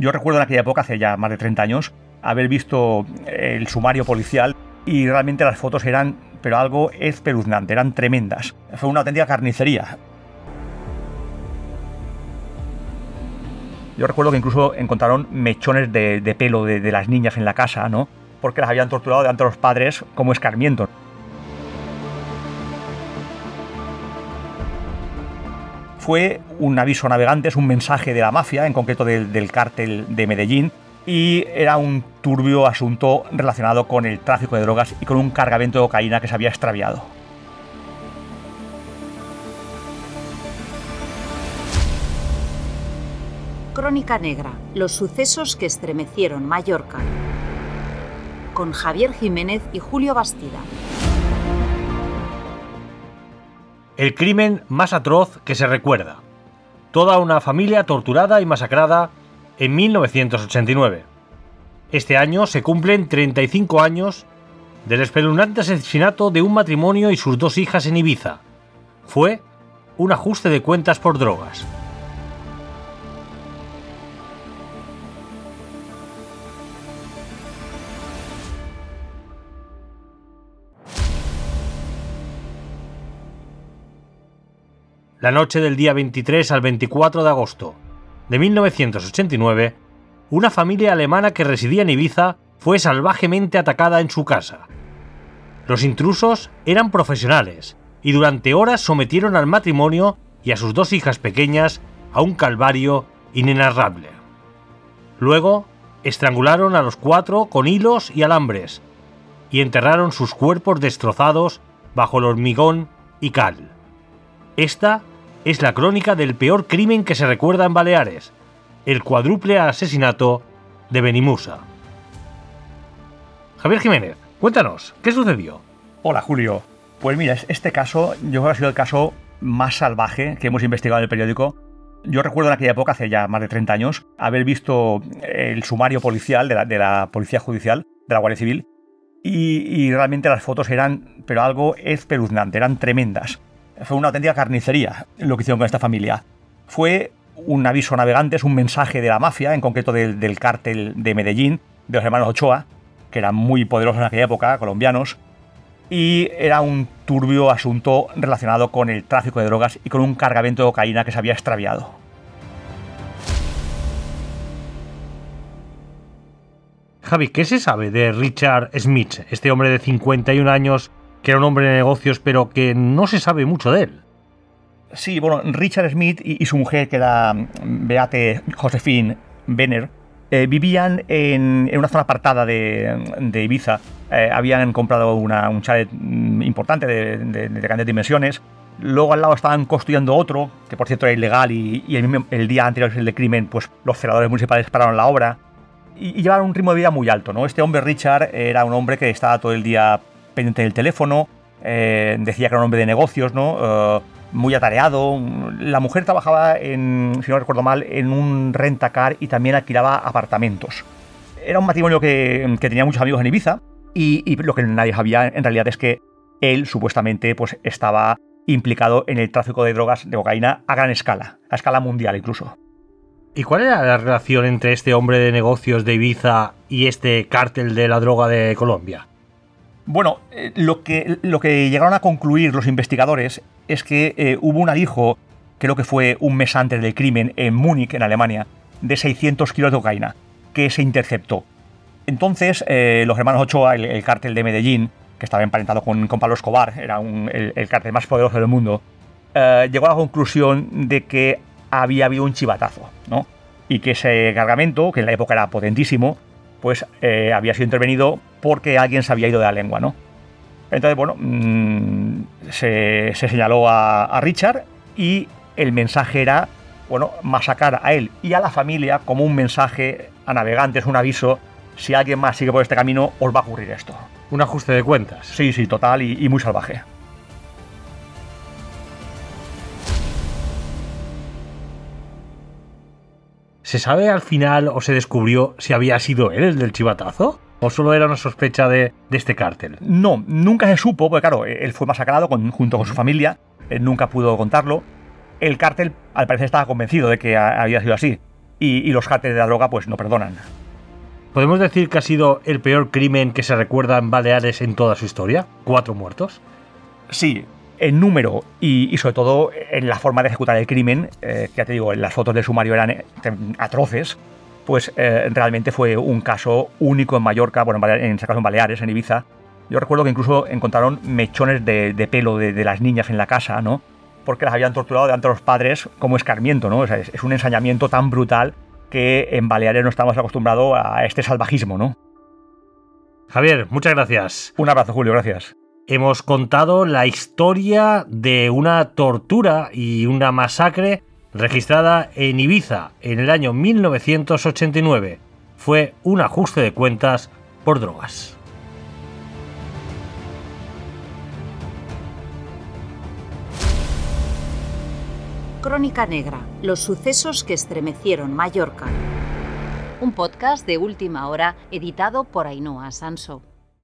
Yo recuerdo en aquella época, hace ya más de 30 años, haber visto el sumario policial y realmente las fotos eran, pero algo espeluznante, eran tremendas. Fue una auténtica carnicería. Yo recuerdo que incluso encontraron mechones de, pelo de, de, las niñas en la casa, ¿no? Porque las habían torturado delante de los padres como escarmiento. Fue un aviso a navegantes, un mensaje de la mafia, en concreto del, cártel de Medellín, y era un turbio asunto relacionado con el tráfico de drogas y con un cargamento de cocaína que se había extraviado. Crónica Negra, los sucesos que estremecieron Mallorca, con Javier Jiménez y Julio Bastida. El crimen más atroz que se recuerda. Toda una familia torturada y masacrada en 1989. Este año se cumplen 35 años del espeluznante asesinato de un matrimonio y sus dos hijas en Ibiza. Fue un ajuste de cuentas por drogas. La noche del día 23 al 24 de agosto de 1989, una familia alemana que residía en Ibiza fue salvajemente atacada en su casa. Los intrusos eran profesionales y durante horas sometieron al matrimonio y a sus dos hijas pequeñas a un calvario inenarrable. Luego, estrangularon a los cuatro con hilos y alambres y enterraron sus cuerpos destrozados bajo el hormigón y cal. Esta es la crónica del peor crimen que se recuerda en Baleares, el cuádruple asesinato de Benimusa. Javier Jiménez, cuéntanos, ¿qué sucedió? Hola Julio. Pues mira, este caso yo creo que ha sido el caso más salvaje que hemos investigado en el periódico. Yo recuerdo en aquella época, hace ya más de 30 años, haber visto el sumario policial de la, Policía Judicial, de la Guardia Civil, y, y, realmente las fotos eran, pero algo espeluznante, eran tremendas. Fue una auténtica carnicería lo que hicieron con esta familia. Fue un aviso a navegantes, un mensaje de la mafia, en concreto del, cártel de Medellín, de los hermanos Ochoa, que eran muy poderosos en aquella época, colombianos, y era un turbio asunto relacionado con el tráfico de drogas y con un cargamento de cocaína que se había extraviado. Javi, ¿qué se sabe de Richard Smith, este hombre de 51 años que era un hombre de negocios, pero que no se sabe mucho de él. Sí, bueno, Richard Smith y, su mujer, que era mm, Beate Josephine Benner, eh, vivían en, una zona apartada de, Ibiza. Eh, habían comprado un chalet mm, importante de, grandes dimensiones. Luego al lado estaban construyendo otro, que por cierto era ilegal, y, el, día anterior el de crimen, pues los celadores municipales pararon la obra. Y, y llevaron un ritmo de vida muy alto, ¿no? Este hombre, Richard, era un hombre que estaba todo el día pendiente del teléfono, eh, decía que era un hombre de negocios, ¿no? Eh, muy atareado. La mujer trabajaba, en, si no recuerdo mal, en un rentacar y también alquilaba apartamentos. Era un matrimonio que, tenía muchos amigos en Ibiza y, lo que nadie sabía en realidad es que él supuestamente pues, estaba implicado en el tráfico de drogas de cocaína a gran escala, a escala mundial incluso. ¿Y cuál era la relación entre este hombre de negocios de Ibiza y este cártel de la droga de Colombia? Bueno, eh, lo, que, lo que llegaron a concluir los investigadores es que eh, hubo un alijo, creo que fue un mes antes del crimen, en Múnich, en Alemania, de 600 kilos de cocaína, que se interceptó. Entonces, eh, los hermanos Ochoa, el, cártel de Medellín, que estaba emparentado con, Pablo Escobar, era el, cártel más poderoso del mundo, llegó a la conclusión de que había habido un chivatazo, ¿no? Y que ese cargamento, que en la época era potentísimo, pues había sido intervenido porque alguien se había ido de la lengua, ¿no? Entonces, bueno, mm, se, señaló a, Richard y el mensaje era, bueno, masacrar a él y a la familia como un mensaje a navegantes, un aviso, si alguien más sigue por este camino, os va a ocurrir esto. Un ajuste de cuentas. Sí, sí, total y muy salvaje. ¿Se sabe al final o se descubrió si había sido él el del chivatazo? ¿O solo era una sospecha de, este cártel? No, nunca se supo, porque claro, él fue masacrado junto con su familia, él nunca pudo contarlo. El cártel al parecer estaba convencido de que había sido así. y, los haters de la droga pues no perdonan. ¿Podemos decir que ha sido el peor crimen que se recuerda en Baleares en toda su historia? ¿Cuatro muertos? Sí, en número y, sobre todo en la forma de ejecutar el crimen, eh, ya te digo, las fotos del sumario eran eh, atroces, pues eh, realmente fue un caso único en Mallorca, bueno, en ese caso en Baleares, en Ibiza. Yo recuerdo que incluso encontraron mechones de, pelo de, las niñas en la casa, ¿no? Porque las habían torturado delante de los padres como escarmiento, ¿no? es, es un ensañamiento tan brutal que en Baleares no estamos acostumbrados a este salvajismo, ¿no? Javier, muchas gracias. Un abrazo, Julio, gracias hemos contado la historia de una tortura y una masacre registrada en Ibiza en el año 1989. Fue un ajuste de cuentas por drogas. Crónica Negra, los sucesos que estremecieron Mallorca. Un podcast de última hora editado por Ainhoa Sanso.